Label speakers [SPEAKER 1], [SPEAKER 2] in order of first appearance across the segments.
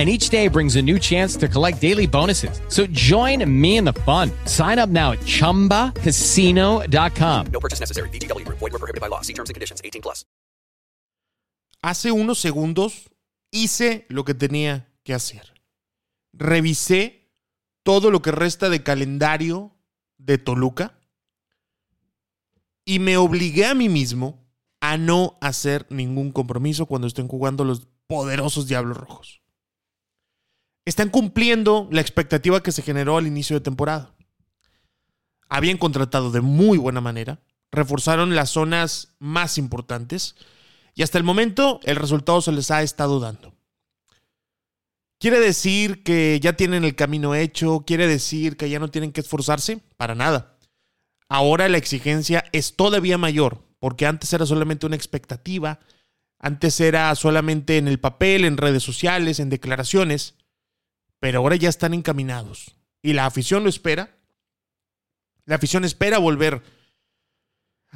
[SPEAKER 1] and each day brings a new chance to collect daily bonuses. So join me in the fun. Sign up now at ChumbaCasino.com.
[SPEAKER 2] No purchase necessary. BGW. Void were prohibited by law. See terms and conditions. 18 plus.
[SPEAKER 3] Hace unos segundos hice lo que tenía que hacer. Revisé todo lo que resta de calendario de Toluca y me obligué a mí mismo a no hacer ningún compromiso cuando estén jugando los poderosos Diablos Rojos están cumpliendo la expectativa que se generó al inicio de temporada. Habían contratado de muy buena manera, reforzaron las zonas más importantes y hasta el momento el resultado se les ha estado dando. ¿Quiere decir que ya tienen el camino hecho? ¿Quiere decir que ya no tienen que esforzarse? Para nada. Ahora la exigencia es todavía mayor, porque antes era solamente una expectativa, antes era solamente en el papel, en redes sociales, en declaraciones pero ahora ya están encaminados. Y la afición lo espera. La afición espera volver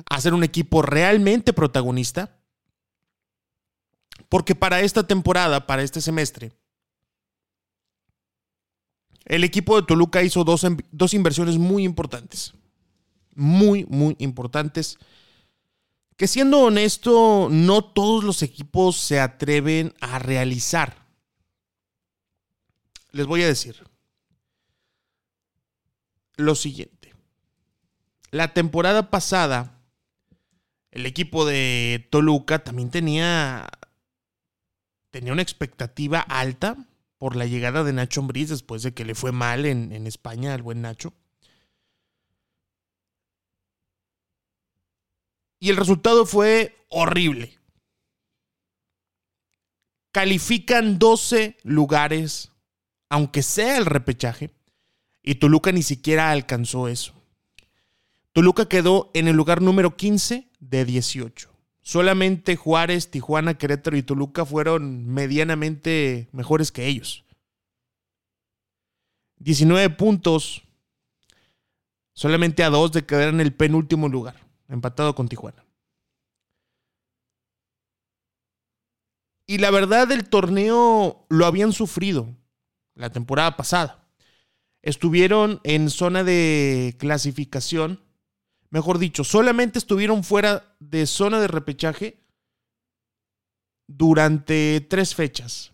[SPEAKER 3] a ser un equipo realmente protagonista. Porque para esta temporada, para este semestre, el equipo de Toluca hizo dos, dos inversiones muy importantes. Muy, muy importantes. Que siendo honesto, no todos los equipos se atreven a realizar les voy a decir lo siguiente. La temporada pasada, el equipo de Toluca también tenía, tenía una expectativa alta por la llegada de Nacho Ambriz después de que le fue mal en, en España al buen Nacho. Y el resultado fue horrible. Califican 12 lugares aunque sea el repechaje, y Toluca ni siquiera alcanzó eso. Toluca quedó en el lugar número 15 de 18. Solamente Juárez, Tijuana, Querétaro y Toluca fueron medianamente mejores que ellos. 19 puntos, solamente a dos de quedar en el penúltimo lugar, empatado con Tijuana. Y la verdad, el torneo lo habían sufrido la temporada pasada. Estuvieron en zona de clasificación, mejor dicho, solamente estuvieron fuera de zona de repechaje durante tres fechas.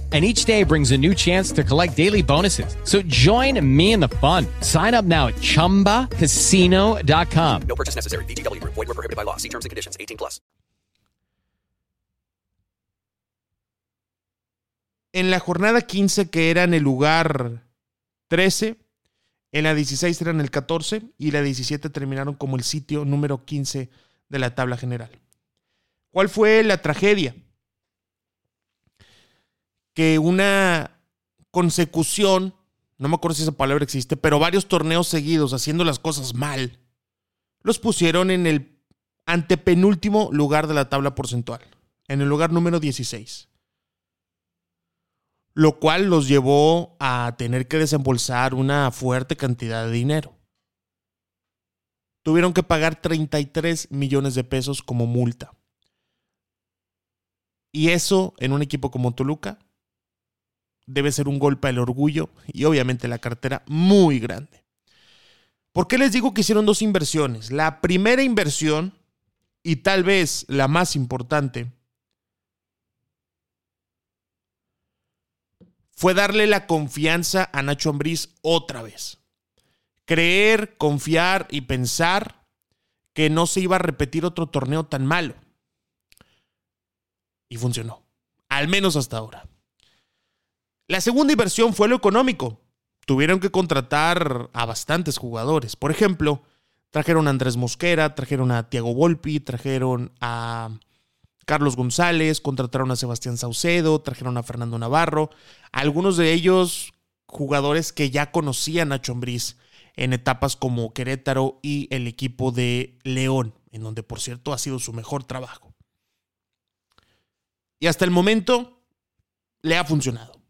[SPEAKER 1] and each day brings a new chance to collect daily bonuses. So join me in the fun. Sign up now at ChumbaCasino.com.
[SPEAKER 2] No purchase necessary. VGW. Void were prohibited by law. See terms and conditions. 18 plus.
[SPEAKER 3] En la jornada 15, que era en el lugar 13, en la 16 eran el 14 y la 17 terminaron como el sitio número 15 de la tabla general. ¿Cuál fue la tragedia? Que una consecución, no me acuerdo si esa palabra existe, pero varios torneos seguidos haciendo las cosas mal, los pusieron en el antepenúltimo lugar de la tabla porcentual, en el lugar número 16. Lo cual los llevó a tener que desembolsar una fuerte cantidad de dinero. Tuvieron que pagar 33 millones de pesos como multa. Y eso en un equipo como Toluca debe ser un golpe al orgullo y obviamente la cartera muy grande. ¿Por qué les digo que hicieron dos inversiones? La primera inversión, y tal vez la más importante, fue darle la confianza a Nacho Ambriz otra vez. Creer, confiar y pensar que no se iba a repetir otro torneo tan malo. Y funcionó. Al menos hasta ahora. La segunda inversión fue lo económico. Tuvieron que contratar a bastantes jugadores. Por ejemplo, trajeron a Andrés Mosquera, trajeron a Tiago Volpi, trajeron a Carlos González, contrataron a Sebastián Saucedo, trajeron a Fernando Navarro, algunos de ellos jugadores que ya conocían a Chombriz en etapas como Querétaro y el equipo de León, en donde por cierto ha sido su mejor trabajo. Y hasta el momento le ha funcionado.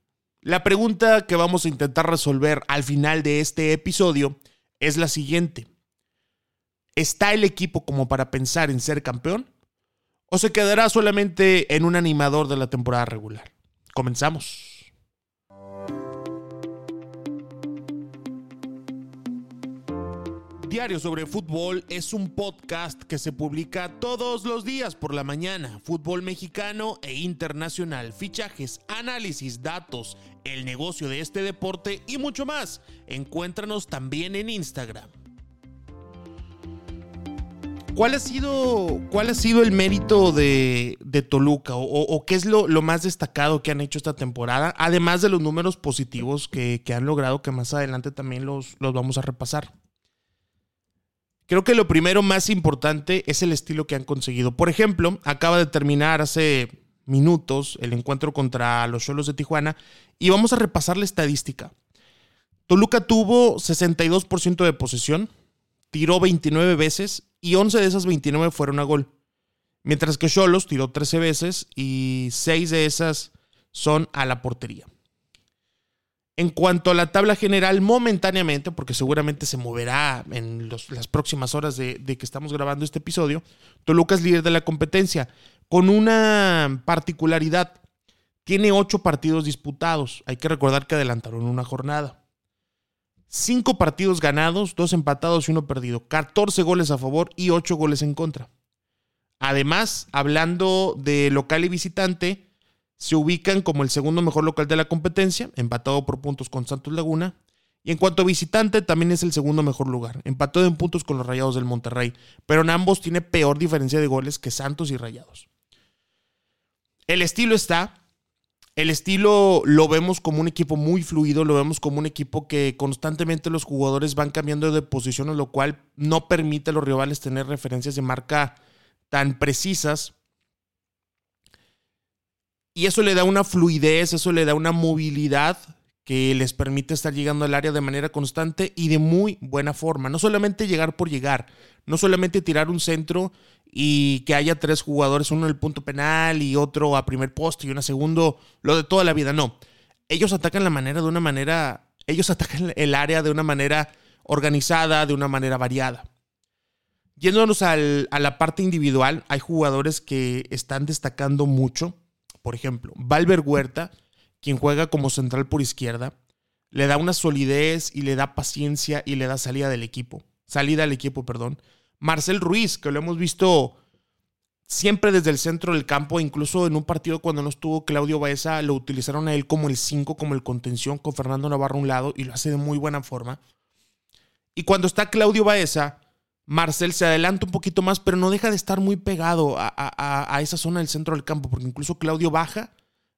[SPEAKER 3] La pregunta que vamos a intentar resolver al final de este episodio es la siguiente. ¿Está el equipo como para pensar en ser campeón? o se quedará solamente en un animador de la temporada regular? Comenzamos. Diario sobre Fútbol es un podcast que se publica todos los días por la mañana. Fútbol mexicano e internacional, fichajes, análisis, datos, el negocio de este deporte y mucho más. Encuéntranos también en Instagram. ¿Cuál ha sido, cuál ha sido el mérito de, Toluca o, qué es lo, más destacado que han hecho esta temporada? Además de los números positivos que, han logrado, que más adelante también los, los vamos a repasar. Creo que lo primero más importante es el estilo que han conseguido. Por ejemplo, acaba de terminar hace minutos el encuentro contra los Cholos de Tijuana y vamos a repasar la estadística. Toluca tuvo 62% de posesión, tiró 29 veces y 11 de esas 29 fueron a gol. Mientras que Cholos tiró 13 veces y 6 de esas son a la portería. En cuanto a la tabla general, momentáneamente, porque seguramente se moverá en las próximas horas de, que estamos grabando este episodio, Toluca es líder de la competencia, con una particularidad. Tiene ocho partidos disputados. Hay que recordar que adelantaron una jornada. Cinco partidos ganados, dos empatados y uno perdido. 14 goles a favor y 8 goles en contra. Además, hablando de local y visitante, se ubican como el segundo mejor local de la competencia, empatado por puntos con Santos Laguna. Y en cuanto a visitante, también es el segundo mejor lugar, empatado en puntos con los Rayados del Monterrey, pero en ambos tiene peor diferencia de goles que Santos y Rayados. El estilo está, el estilo lo vemos como un equipo muy fluido, lo vemos como un equipo que constantemente los jugadores van cambiando de posición, lo cual no permite a los rivales tener referencias de marca tan precisas. Y eso le da una fluidez, eso le da una movilidad que les permite estar llegando al área de manera constante y de muy buena forma. No solamente llegar por llegar, no solamente tirar un centro y que haya tres jugadores, uno en el punto penal y otro a primer poste y uno a segundo, lo de toda la vida, no. Ellos atacan la manera de una manera, ellos atacan el área de una manera organizada, de una manera variada. Yéndonos a la parte individual, hay jugadores que están destacando mucho. Por ejemplo, Valver Huerta, quien juega como central por izquierda, le da una solidez y le da paciencia y le da salida del equipo. Salida al equipo, perdón. Marcel Ruiz, que lo hemos visto siempre desde el centro del campo, incluso en un partido cuando no estuvo Claudio Baeza, lo utilizaron a él como el 5, como el contención, con Fernando Navarro a un lado, y lo hace de muy buena forma. Y cuando está Claudio Baeza, Marcel se adelanta un poquito más, pero no deja de estar muy pegado a, esa zona del centro del campo, porque incluso Claudio baja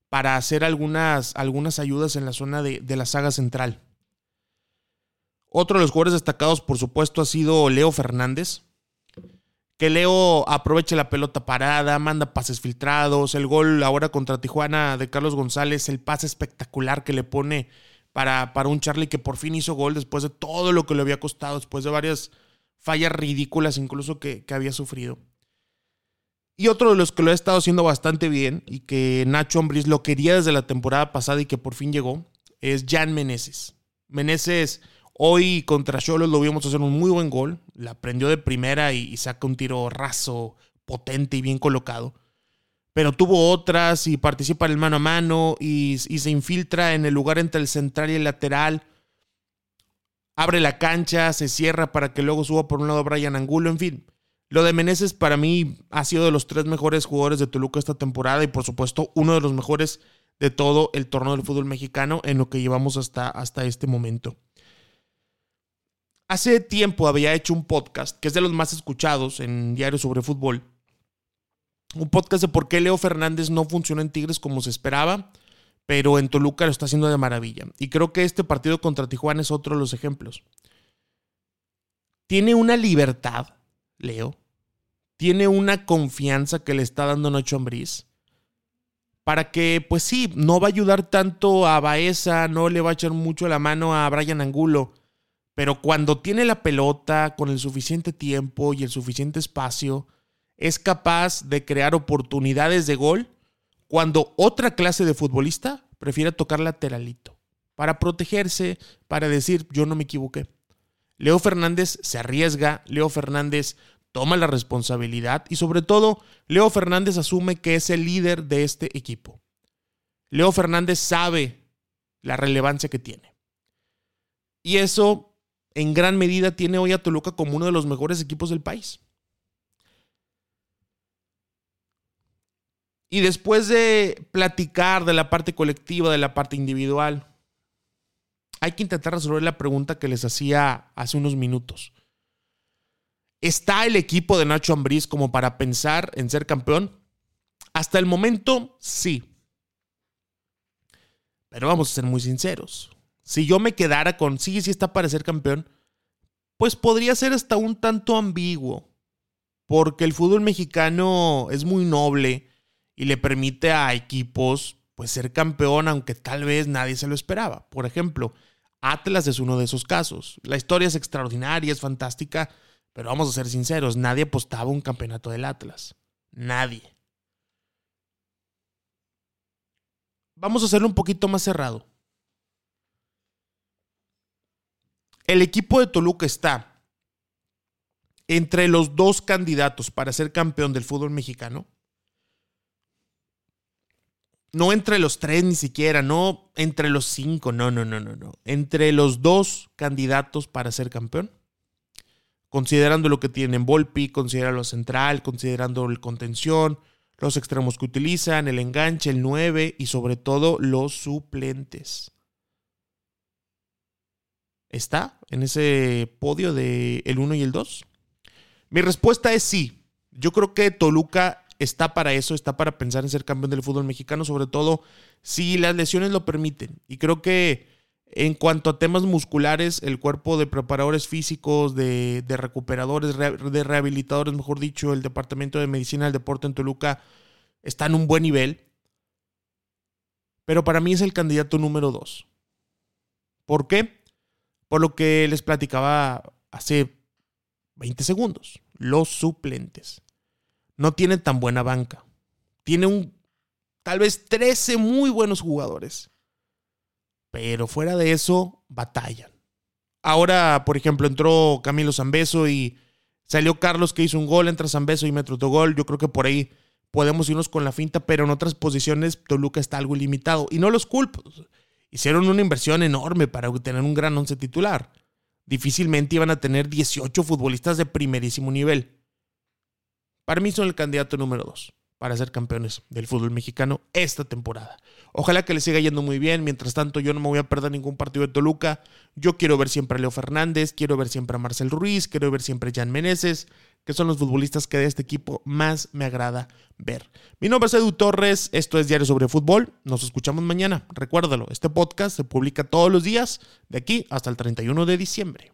[SPEAKER 3] para hacer algunas, algunas ayudas en la zona de, de la saga central. Otro de los jugadores destacados, por supuesto, ha sido Leo Fernández que Leo aproveche la pelota parada, manda pases filtrados, el gol ahora contra Tijuana de Carlos González, el pase espectacular que le pone para, para un Charlie que por fin hizo gol después de todo lo que le había costado, después de varias fallas ridículas incluso que, que había sufrido. Y otro de los que lo ha estado haciendo bastante bien y que Nacho Ambriz lo quería desde la temporada pasada y que por fin llegó es Jan Meneses. Meneses Hoy contra Cholos lo vimos hacer un muy buen gol. La prendió de primera y, saca un tiro raso, potente y bien colocado. pero tuvo otras y participa en el mano a mano y, y se infiltra en el lugar entre el central y el lateral. Abre la cancha, se cierra para que luego suba por un lado Brian Angulo, en fin. Lo de Meneses para mí ha sido de los tres mejores jugadores de Toluca esta temporada y por supuesto uno de los mejores de todo el torneo del fútbol mexicano en lo que llevamos hasta, hasta este momento. Hace tiempo había hecho un podcast que es de los más escuchados en Diario sobre Fútbol. Un podcast de por qué Leo Fernández no funcionó en Tigres como se esperaba, pero en Toluca lo está haciendo de maravilla. Y creo que este partido contra Tijuana es otro de los ejemplos. Tiene una libertad, Leo. Tiene una confianza que le está dando Nacho Ambriz para que, pues sí, no va a ayudar tanto a Baeza, no le va a echar mucho la mano a Brian Angulo, pero cuando tiene la pelota con el suficiente tiempo y el suficiente espacio, es capaz de crear oportunidades de gol cuando otra clase de futbolista prefiere tocar lateralito, para protegerse, para decir yo no me equivoqué. Leo Fernández se arriesga, Leo Fernández toma la responsabilidad y sobre todo Leo Fernández asume que es el líder de este equipo. Leo Fernández sabe la relevancia que tiene. Y eso en gran medida tiene hoy a Toluca como uno de los mejores equipos del país. Y después de platicar de la parte colectiva, de la parte individual, hay que intentar resolver la pregunta que les hacía hace unos minutos. ¿Está el equipo de Nacho Ambriz como para pensar en ser campeón? Hasta el momento, sí. Pero vamos a ser muy sinceros. Si yo me quedara con sí, sí está para ser campeón, pues podría ser hasta un tanto ambiguo. Porque el fútbol mexicano es muy noble y le permite a equipos pues ser campeón aunque tal vez nadie se lo esperaba. Por ejemplo, Atlas es uno de esos casos. La historia es extraordinaria, es fantástica, pero vamos a ser sinceros, nadie apostaba un campeonato del Atlas. Nadie. Vamos a hacerlo un poquito más cerrado. El equipo de Toluca está entre los dos candidatos para ser campeón del fútbol mexicano. No entre los tres ni siquiera, no entre los cinco, no, no, no, no, no. Entre los dos candidatos para ser campeón considerando lo que tienen Volpi, considerando lo central, considerando el contención, los extremos que utilizan, el enganche, el 9 y sobre todo los suplentes. ¿Está en ese podio de el 1 y el 2? Mi respuesta es sí. Yo creo que Toluca está para eso, está para pensar en ser campeón del fútbol mexicano, sobre todo si las lesiones lo permiten. Y creo que en cuanto a temas musculares, el cuerpo de preparadores físicos, de, recuperadores, de rehabilitadores, mejor dicho, el Departamento de Medicina del Deporte en Toluca está en un buen nivel. Pero para mí es el candidato número dos. ¿Por qué? Por lo que les platicaba hace 20 segundos. Los suplentes. No tienen tan buena banca. Tiene un, tal vez 13 muy buenos jugadores pero fuera de eso, batallan. Ahora, por ejemplo, entró Camilo Zambeso y salió Carlos que hizo un gol, entra Zambeso y mete otro gol. Yo creo que por ahí podemos irnos con la finta, pero en otras posiciones Toluca está algo limitado. Y no los culpo. Hicieron una inversión enorme para tener un gran once titular. Difícilmente iban a tener 18 futbolistas de primerísimo nivel. Para mí son el candidato número 2 para ser campeones del fútbol mexicano esta temporada. Ojalá que les siga yendo muy bien. Mientras tanto, yo no me voy a perder ningún partido de Toluca. Yo quiero ver siempre a Leo Fernández, quiero ver siempre a Marcel Ruiz, quiero ver siempre a Jan Meneses, que son los futbolistas que de este equipo más me agrada ver. Mi nombre es Edu Torres, esto es Diario sobre Fútbol. Nos escuchamos mañana. Recuérdalo, este podcast se publica todos los días de aquí hasta el 31 de diciembre.